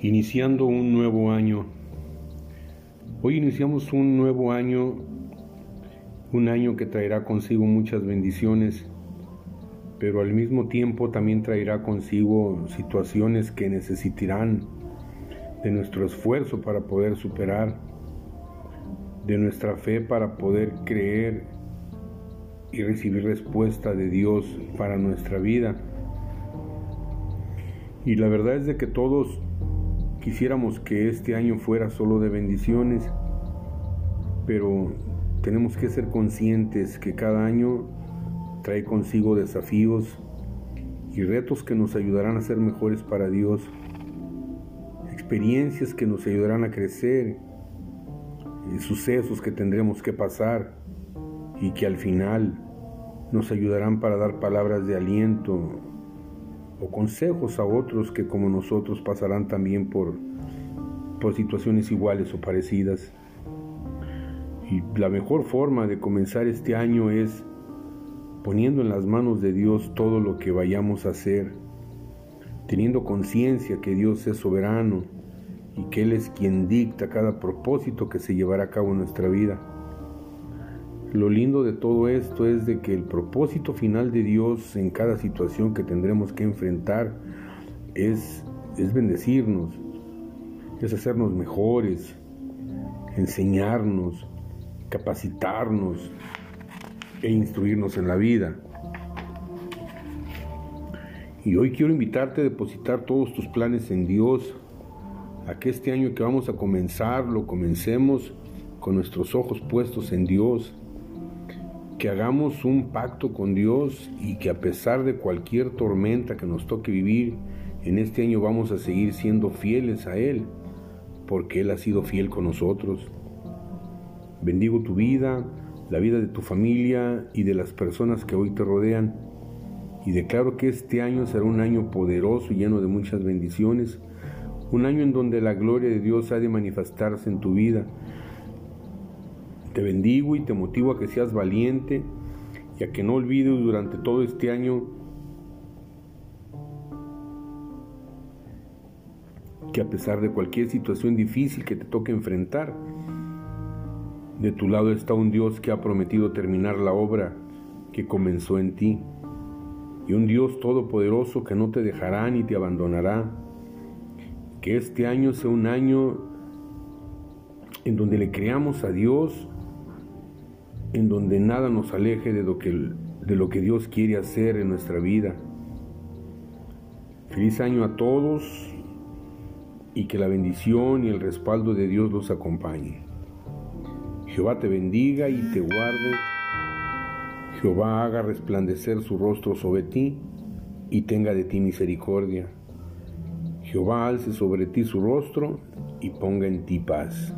iniciando un nuevo año. Hoy iniciamos un nuevo año, un año que traerá consigo muchas bendiciones, pero al mismo tiempo también traerá consigo situaciones que necesitarán de nuestro esfuerzo para poder superar, de nuestra fe para poder creer y recibir respuesta de Dios para nuestra vida. Y la verdad es de que todos Quisiéramos que este año fuera solo de bendiciones, pero tenemos que ser conscientes que cada año trae consigo desafíos y retos que nos ayudarán a ser mejores para Dios, experiencias que nos ayudarán a crecer, sucesos que tendremos que pasar y que al final nos ayudarán para dar palabras de aliento, o consejos a otros que como nosotros pasarán también por, por situaciones iguales o parecidas. Y la mejor forma de comenzar este año es poniendo en las manos de Dios todo lo que vayamos a hacer, teniendo conciencia que Dios es soberano y que Él es quien dicta cada propósito que se llevará a cabo en nuestra vida. Lo lindo de todo esto es de que el propósito final de Dios en cada situación que tendremos que enfrentar es, es bendecirnos, es hacernos mejores, enseñarnos, capacitarnos e instruirnos en la vida. Y hoy quiero invitarte a depositar todos tus planes en Dios, a que este año que vamos a comenzar lo comencemos con nuestros ojos puestos en Dios que hagamos un pacto con Dios y que a pesar de cualquier tormenta que nos toque vivir, en este año vamos a seguir siendo fieles a Él, porque Él ha sido fiel con nosotros. Bendigo tu vida, la vida de tu familia y de las personas que hoy te rodean, y declaro que este año será un año poderoso y lleno de muchas bendiciones, un año en donde la gloria de Dios ha de manifestarse en tu vida te bendigo y te motivo a que seas valiente y a que no olvides durante todo este año que a pesar de cualquier situación difícil que te toque enfrentar, de tu lado está un Dios que ha prometido terminar la obra que comenzó en ti. Y un Dios todopoderoso que no te dejará ni te abandonará. Que este año sea un año en donde le creamos a Dios en donde nada nos aleje de lo que, Dios quiere hacer en nuestra vida. Feliz año a todos y que la bendición y el respaldo de Dios los acompañe. Jehová te bendiga y te guarde. Jehová haga resplandecer su rostro sobre ti y tenga de ti misericordia. Jehová alce sobre ti su rostro y ponga en ti paz.